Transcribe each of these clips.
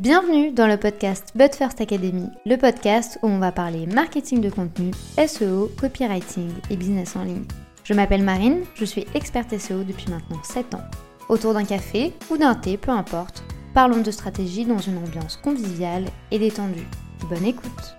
Bienvenue dans le podcast But First Academy, le podcast où on va parler marketing de contenu, SEO, copywriting et business en ligne. Je m'appelle Marine, je suis experte SEO depuis maintenant 7 ans. Autour d'un café ou d'un thé, peu importe, parlons de stratégie dans une ambiance conviviale et détendue. Bonne écoute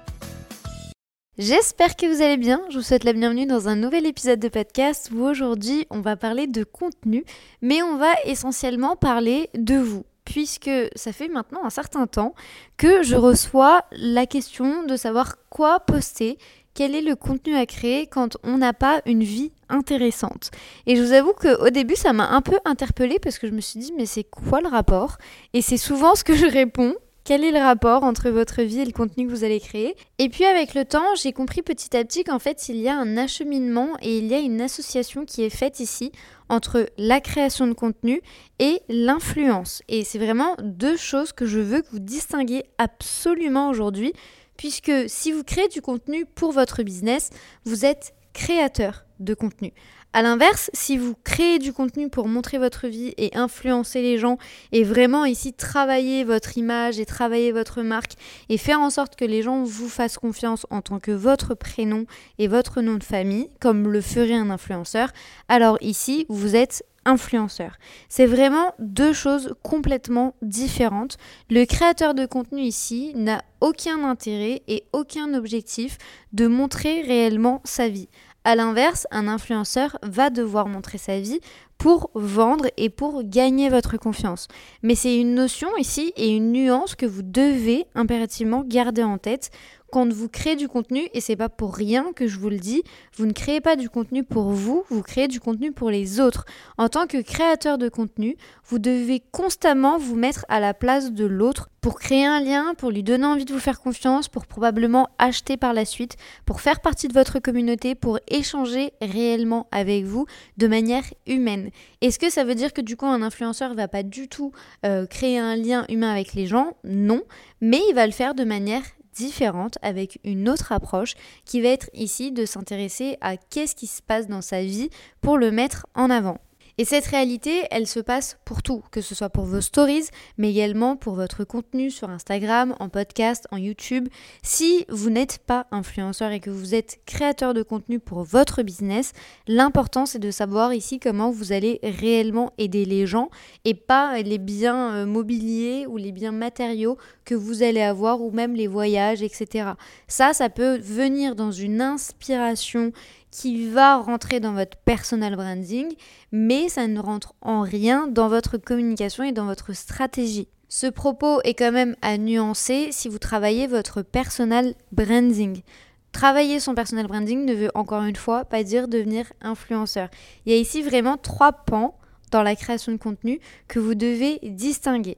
J'espère que vous allez bien, je vous souhaite la bienvenue dans un nouvel épisode de podcast où aujourd'hui on va parler de contenu, mais on va essentiellement parler de vous puisque ça fait maintenant un certain temps que je reçois la question de savoir quoi poster, quel est le contenu à créer quand on n'a pas une vie intéressante. Et je vous avoue qu'au début, ça m'a un peu interpellée parce que je me suis dit, mais c'est quoi le rapport? Et c'est souvent ce que je réponds. Quel est le rapport entre votre vie et le contenu que vous allez créer? Et puis avec le temps, j'ai compris petit à petit qu'en fait, il y a un acheminement et il y a une association qui est faite ici entre la création de contenu et l'influence. Et c'est vraiment deux choses que je veux que vous distinguiez absolument aujourd'hui, puisque si vous créez du contenu pour votre business, vous êtes créateur de contenu. A l'inverse, si vous créez du contenu pour montrer votre vie et influencer les gens et vraiment ici travailler votre image et travailler votre marque et faire en sorte que les gens vous fassent confiance en tant que votre prénom et votre nom de famille, comme le ferait un influenceur, alors ici, vous êtes influenceur. C'est vraiment deux choses complètement différentes. Le créateur de contenu ici n'a aucun intérêt et aucun objectif de montrer réellement sa vie. A l'inverse, un influenceur va devoir montrer sa vie pour vendre et pour gagner votre confiance. Mais c'est une notion ici et une nuance que vous devez impérativement garder en tête quand vous créez du contenu, et c'est pas pour rien que je vous le dis, vous ne créez pas du contenu pour vous, vous créez du contenu pour les autres. En tant que créateur de contenu, vous devez constamment vous mettre à la place de l'autre pour créer un lien, pour lui donner envie de vous faire confiance, pour probablement acheter par la suite, pour faire partie de votre communauté, pour échanger réellement avec vous de manière humaine. Est-ce que ça veut dire que du coup un influenceur va pas du tout euh, créer un lien humain avec les gens? Non, mais il va le faire de manière différente avec une autre approche qui va être ici de s'intéresser à qu'est-ce qui se passe dans sa vie pour le mettre en avant. Et cette réalité, elle se passe pour tout, que ce soit pour vos stories, mais également pour votre contenu sur Instagram, en podcast, en YouTube. Si vous n'êtes pas influenceur et que vous êtes créateur de contenu pour votre business, l'important c'est de savoir ici comment vous allez réellement aider les gens et pas les biens euh, mobiliers ou les biens matériaux que vous allez avoir ou même les voyages, etc. Ça, ça peut venir dans une inspiration qui va rentrer dans votre personal branding, mais ça ne rentre en rien dans votre communication et dans votre stratégie. Ce propos est quand même à nuancer si vous travaillez votre personal branding. Travailler son personal branding ne veut encore une fois pas dire devenir influenceur. Il y a ici vraiment trois pans dans la création de contenu que vous devez distinguer.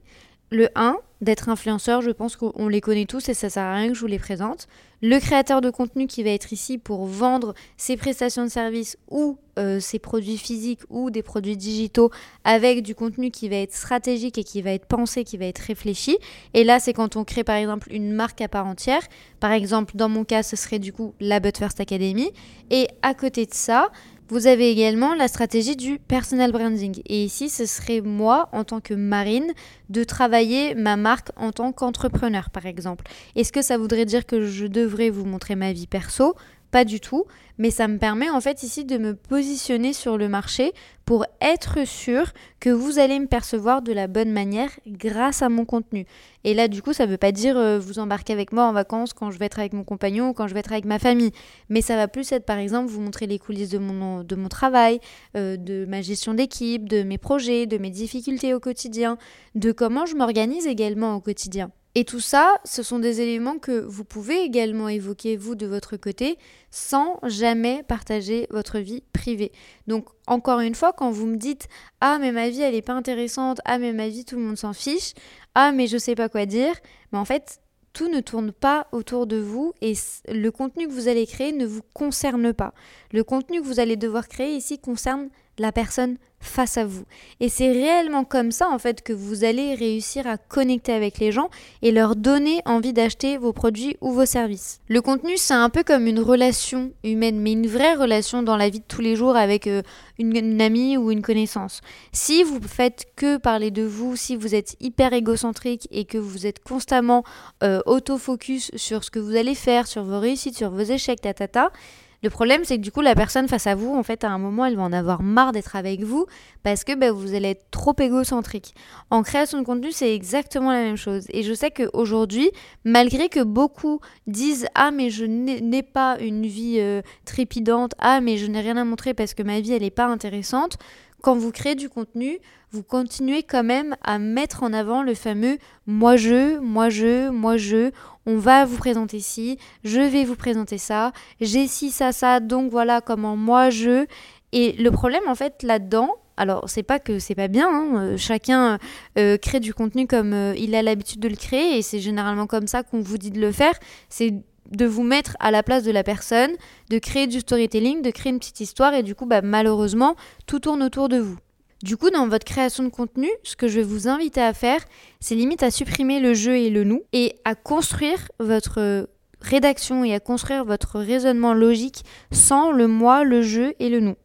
Le 1, d'être influenceur, je pense qu'on les connaît tous et ça sert à rien que je vous les présente. Le créateur de contenu qui va être ici pour vendre ses prestations de services ou euh, ses produits physiques ou des produits digitaux avec du contenu qui va être stratégique et qui va être pensé, qui va être réfléchi. Et là, c'est quand on crée par exemple une marque à part entière. Par exemple, dans mon cas, ce serait du coup la But First Academy. Et à côté de ça, vous avez également la stratégie du personal branding. Et ici, ce serait moi, en tant que marine, de travailler ma marque en tant qu'entrepreneur, par exemple. Est-ce que ça voudrait dire que je devrais vous montrer ma vie perso? Pas du tout, mais ça me permet en fait ici de me positionner sur le marché pour être sûr que vous allez me percevoir de la bonne manière grâce à mon contenu. Et là du coup ça ne veut pas dire euh, vous embarquer avec moi en vacances quand je vais être avec mon compagnon ou quand je vais être avec ma famille, mais ça va plus être par exemple vous montrer les coulisses de mon, de mon travail, euh, de ma gestion d'équipe, de mes projets, de mes difficultés au quotidien, de comment je m'organise également au quotidien. Et tout ça, ce sont des éléments que vous pouvez également évoquer, vous, de votre côté, sans jamais partager votre vie privée. Donc, encore une fois, quand vous me dites Ah, mais ma vie, elle n'est pas intéressante, Ah, mais ma vie, tout le monde s'en fiche, Ah, mais je sais pas quoi dire, mais en fait, tout ne tourne pas autour de vous et le contenu que vous allez créer ne vous concerne pas. Le contenu que vous allez devoir créer ici concerne la personne face à vous. Et c'est réellement comme ça en fait que vous allez réussir à connecter avec les gens et leur donner envie d'acheter vos produits ou vos services. Le contenu c'est un peu comme une relation humaine, mais une vraie relation dans la vie de tous les jours avec euh, une, amie ou une connaissance. Si vous faites que parler de vous, si vous êtes hyper égocentrique et que vous êtes constamment euh, auto-focus sur ce que vous allez faire, sur vos réussites, sur vos échecs, ta ta ta, le problème, c'est que du coup, la personne face à vous, en fait, à un moment, elle va en avoir marre d'être avec vous parce que ben, vous allez être trop égocentrique. En création de contenu, c'est exactement la même chose. Et je sais qu'aujourd'hui, malgré que beaucoup disent Ah, mais je n'ai pas une vie euh, trépidante, Ah, mais je n'ai rien à montrer parce que ma vie, elle n'est pas intéressante, quand vous créez du contenu, vous continuez quand même à mettre en avant le fameux moi je, moi je, moi je. On va vous présenter ci, je vais vous présenter ça, j'ai ci, ça, ça, donc voilà comment moi je. Et le problème en fait là-dedans, alors c'est pas que c'est pas bien, hein, euh, chacun euh, crée du contenu comme euh, il a l'habitude de le créer et c'est généralement comme ça qu'on vous dit de le faire. C'est de vous mettre à la place de la personne, de créer du storytelling, de créer une petite histoire et du coup bah, malheureusement tout tourne autour de vous. Du coup, dans votre création de contenu, ce que je vais vous inviter à faire, c'est limite à supprimer le je et le nous et à construire votre rédaction et à construire votre raisonnement logique sans le moi, le je et le nous.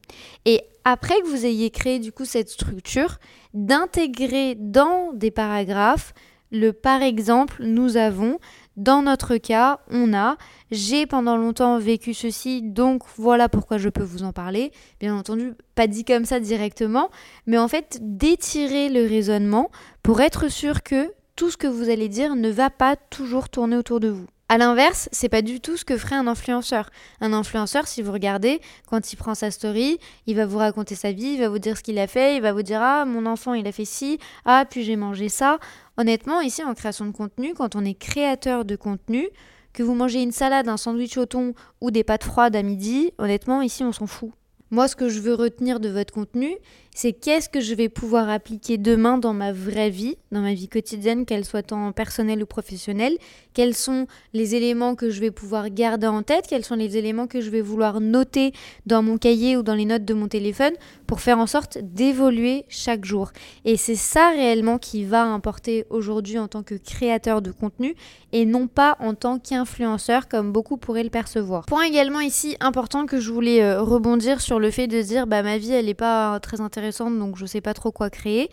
Et après que vous ayez créé du coup cette structure, d'intégrer dans des paragraphes le par exemple, nous avons, dans notre cas, on a, j'ai pendant longtemps vécu ceci, donc voilà pourquoi je peux vous en parler. Bien entendu, pas dit comme ça directement, mais en fait, d'étirer le raisonnement pour être sûr que tout ce que vous allez dire ne va pas toujours tourner autour de vous. À l'inverse, c'est pas du tout ce que ferait un influenceur. Un influenceur, si vous regardez, quand il prend sa story, il va vous raconter sa vie, il va vous dire ce qu'il a fait, il va vous dire ah mon enfant il a fait ci, ah puis j'ai mangé ça. Honnêtement, ici en création de contenu, quand on est créateur de contenu, que vous mangez une salade, un sandwich au thon ou des pâtes froides à midi, honnêtement ici on s'en fout. Moi, ce que je veux retenir de votre contenu, c'est qu'est-ce que je vais pouvoir appliquer demain dans ma vraie vie, dans ma vie quotidienne, qu'elle soit en personnelle ou professionnelle, quels sont les éléments que je vais pouvoir garder en tête, quels sont les éléments que je vais vouloir noter dans mon cahier ou dans les notes de mon téléphone pour faire en sorte d'évoluer chaque jour? Et c'est ça réellement qui va importer aujourd'hui en tant que créateur de contenu et non pas en tant qu'influenceur comme beaucoup pourraient le percevoir. Point également ici important que je voulais euh, rebondir sur le fait de dire bah ma vie elle n'est pas très intéressante donc je sais pas trop quoi créer.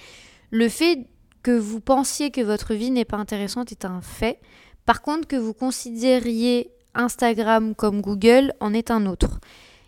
Le fait que vous pensiez que votre vie n'est pas intéressante est un fait. Par contre, que vous considériez Instagram comme Google en est un autre.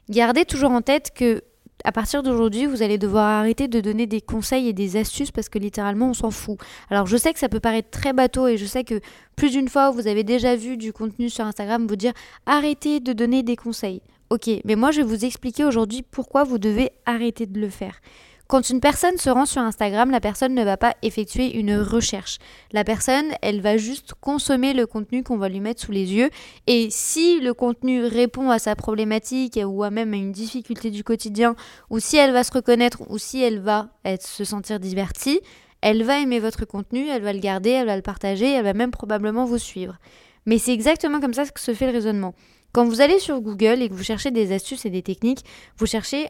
Gardez toujours en tête que à partir d'aujourd'hui, vous allez devoir arrêter de donner des conseils et des astuces parce que littéralement, on s'en fout. Alors, je sais que ça peut paraître très bateau et je sais que plus d'une fois, vous avez déjà vu du contenu sur Instagram vous dire arrêtez de donner des conseils. Ok, mais moi, je vais vous expliquer aujourd'hui pourquoi vous devez arrêter de le faire. Quand une personne se rend sur Instagram, la personne ne va pas effectuer une recherche. La personne, elle va juste consommer le contenu qu'on va lui mettre sous les yeux. Et si le contenu répond à sa problématique ou à même à une difficulté du quotidien, ou si elle va se reconnaître, ou si elle va se sentir divertie, elle va aimer votre contenu, elle va le garder, elle va le partager, elle va même probablement vous suivre. Mais c'est exactement comme ça que se fait le raisonnement. Quand vous allez sur Google et que vous cherchez des astuces et des techniques, vous cherchez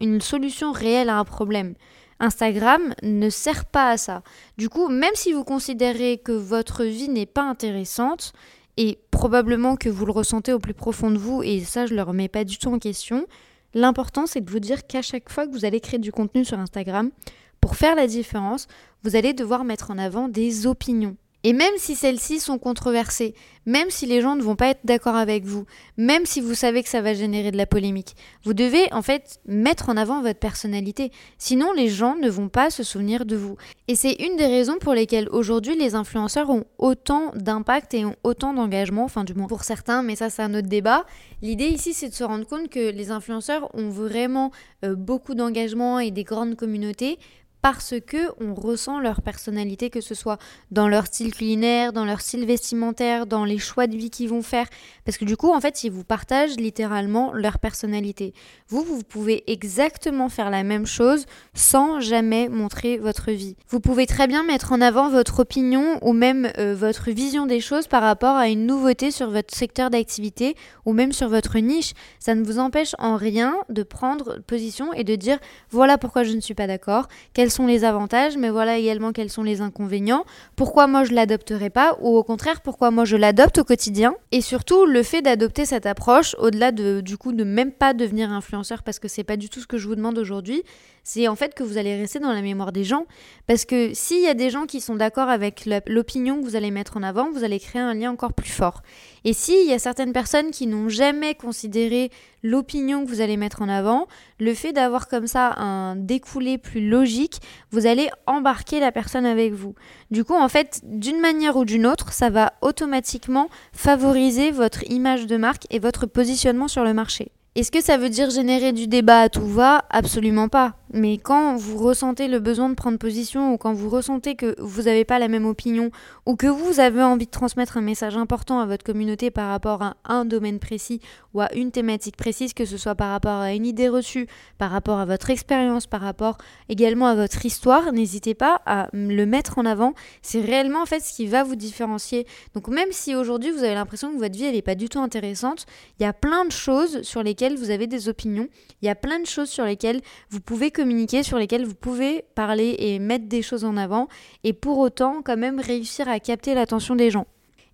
une solution réelle à un problème. Instagram ne sert pas à ça. Du coup, même si vous considérez que votre vie n'est pas intéressante, et probablement que vous le ressentez au plus profond de vous, et ça je ne le remets pas du tout en question, l'important c'est de vous dire qu'à chaque fois que vous allez créer du contenu sur Instagram, pour faire la différence, vous allez devoir mettre en avant des opinions. Et même si celles-ci sont controversées, même si les gens ne vont pas être d'accord avec vous, même si vous savez que ça va générer de la polémique, vous devez en fait mettre en avant votre personnalité. Sinon, les gens ne vont pas se souvenir de vous. Et c'est une des raisons pour lesquelles aujourd'hui les influenceurs ont autant d'impact et ont autant d'engagement, enfin du moins pour certains, mais ça c'est un autre débat. L'idée ici c'est de se rendre compte que les influenceurs ont vraiment euh, beaucoup d'engagement et des grandes communautés parce que on ressent leur personnalité, que ce soit dans leur style culinaire, dans leur style vestimentaire, dans les choix de vie qu'ils vont faire. Parce que du coup, en fait, ils vous partagent littéralement leur personnalité. Vous, vous pouvez exactement faire la même chose sans jamais montrer votre vie. Vous pouvez très bien mettre en avant votre opinion ou même euh, votre vision des choses par rapport à une nouveauté sur votre secteur d'activité ou même sur votre niche. Ça ne vous empêche en rien de prendre position et de dire voilà pourquoi je ne suis pas d'accord, sont les avantages, mais voilà également quels sont les inconvénients, pourquoi moi je l'adopterai pas, ou au contraire pourquoi moi je l'adopte au quotidien, et surtout le fait d'adopter cette approche, au-delà de du coup de même pas devenir influenceur parce que c'est pas du tout ce que je vous demande aujourd'hui, c'est en fait que vous allez rester dans la mémoire des gens. Parce que s'il y a des gens qui sont d'accord avec l'opinion que vous allez mettre en avant, vous allez créer un lien encore plus fort. Et s'il y a certaines personnes qui n'ont jamais considéré l'opinion que vous allez mettre en avant, le fait d'avoir comme ça un découlé plus logique, vous allez embarquer la personne avec vous. Du coup, en fait, d'une manière ou d'une autre, ça va automatiquement favoriser votre image de marque et votre positionnement sur le marché. Est-ce que ça veut dire générer du débat à tout va? Absolument pas. Mais quand vous ressentez le besoin de prendre position ou quand vous ressentez que vous n'avez pas la même opinion ou que vous avez envie de transmettre un message important à votre communauté par rapport à un domaine précis ou à une thématique précise, que ce soit par rapport à une idée reçue, par rapport à votre expérience, par rapport également à votre histoire, n'hésitez pas à le mettre en avant. C'est réellement en fait ce qui va vous différencier. Donc même si aujourd'hui vous avez l'impression que votre vie n'est pas du tout intéressante, il y a plein de choses sur lesquelles vous avez des opinions, il y a plein de choses sur lesquelles vous pouvez communiquer, sur lesquelles vous pouvez parler et mettre des choses en avant, et pour autant quand même réussir à capter l'attention des gens.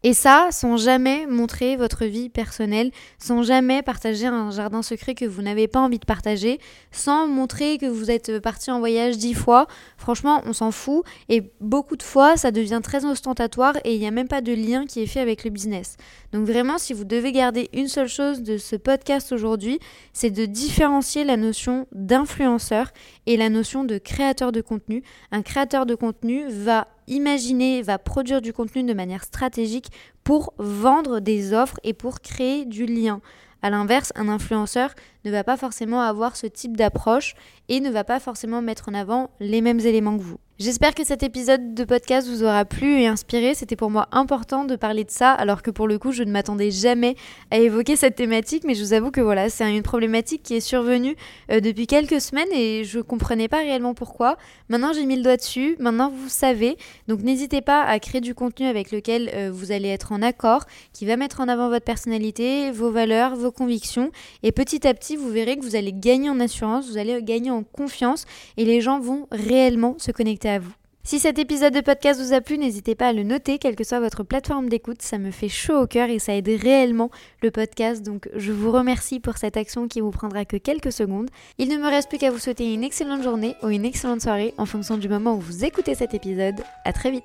Et ça, sans jamais montrer votre vie personnelle, sans jamais partager un jardin secret que vous n'avez pas envie de partager, sans montrer que vous êtes parti en voyage dix fois. Franchement, on s'en fout. Et beaucoup de fois, ça devient très ostentatoire et il n'y a même pas de lien qui est fait avec le business. Donc vraiment, si vous devez garder une seule chose de ce podcast aujourd'hui, c'est de différencier la notion d'influenceur et la notion de créateur de contenu. Un créateur de contenu va imaginer, va produire du contenu de manière stratégique pour vendre des offres et pour créer du lien. A l'inverse, un influenceur ne va pas forcément avoir ce type d'approche et ne va pas forcément mettre en avant les mêmes éléments que vous. J'espère que cet épisode de podcast vous aura plu et inspiré. C'était pour moi important de parler de ça, alors que pour le coup, je ne m'attendais jamais à évoquer cette thématique. Mais je vous avoue que voilà, c'est une problématique qui est survenue euh, depuis quelques semaines et je comprenais pas réellement pourquoi. Maintenant, j'ai mis le doigt dessus. Maintenant, vous savez. Donc, n'hésitez pas à créer du contenu avec lequel euh, vous allez être en accord, qui va mettre en avant votre personnalité, vos valeurs, vos convictions. Et petit à petit, vous verrez que vous allez gagner en assurance, vous allez gagner confiance et les gens vont réellement se connecter à vous. Si cet épisode de podcast vous a plu, n'hésitez pas à le noter, quelle que soit votre plateforme d'écoute. Ça me fait chaud au cœur et ça aide réellement le podcast. Donc je vous remercie pour cette action qui vous prendra que quelques secondes. Il ne me reste plus qu'à vous souhaiter une excellente journée ou une excellente soirée en fonction du moment où vous écoutez cet épisode. À très vite.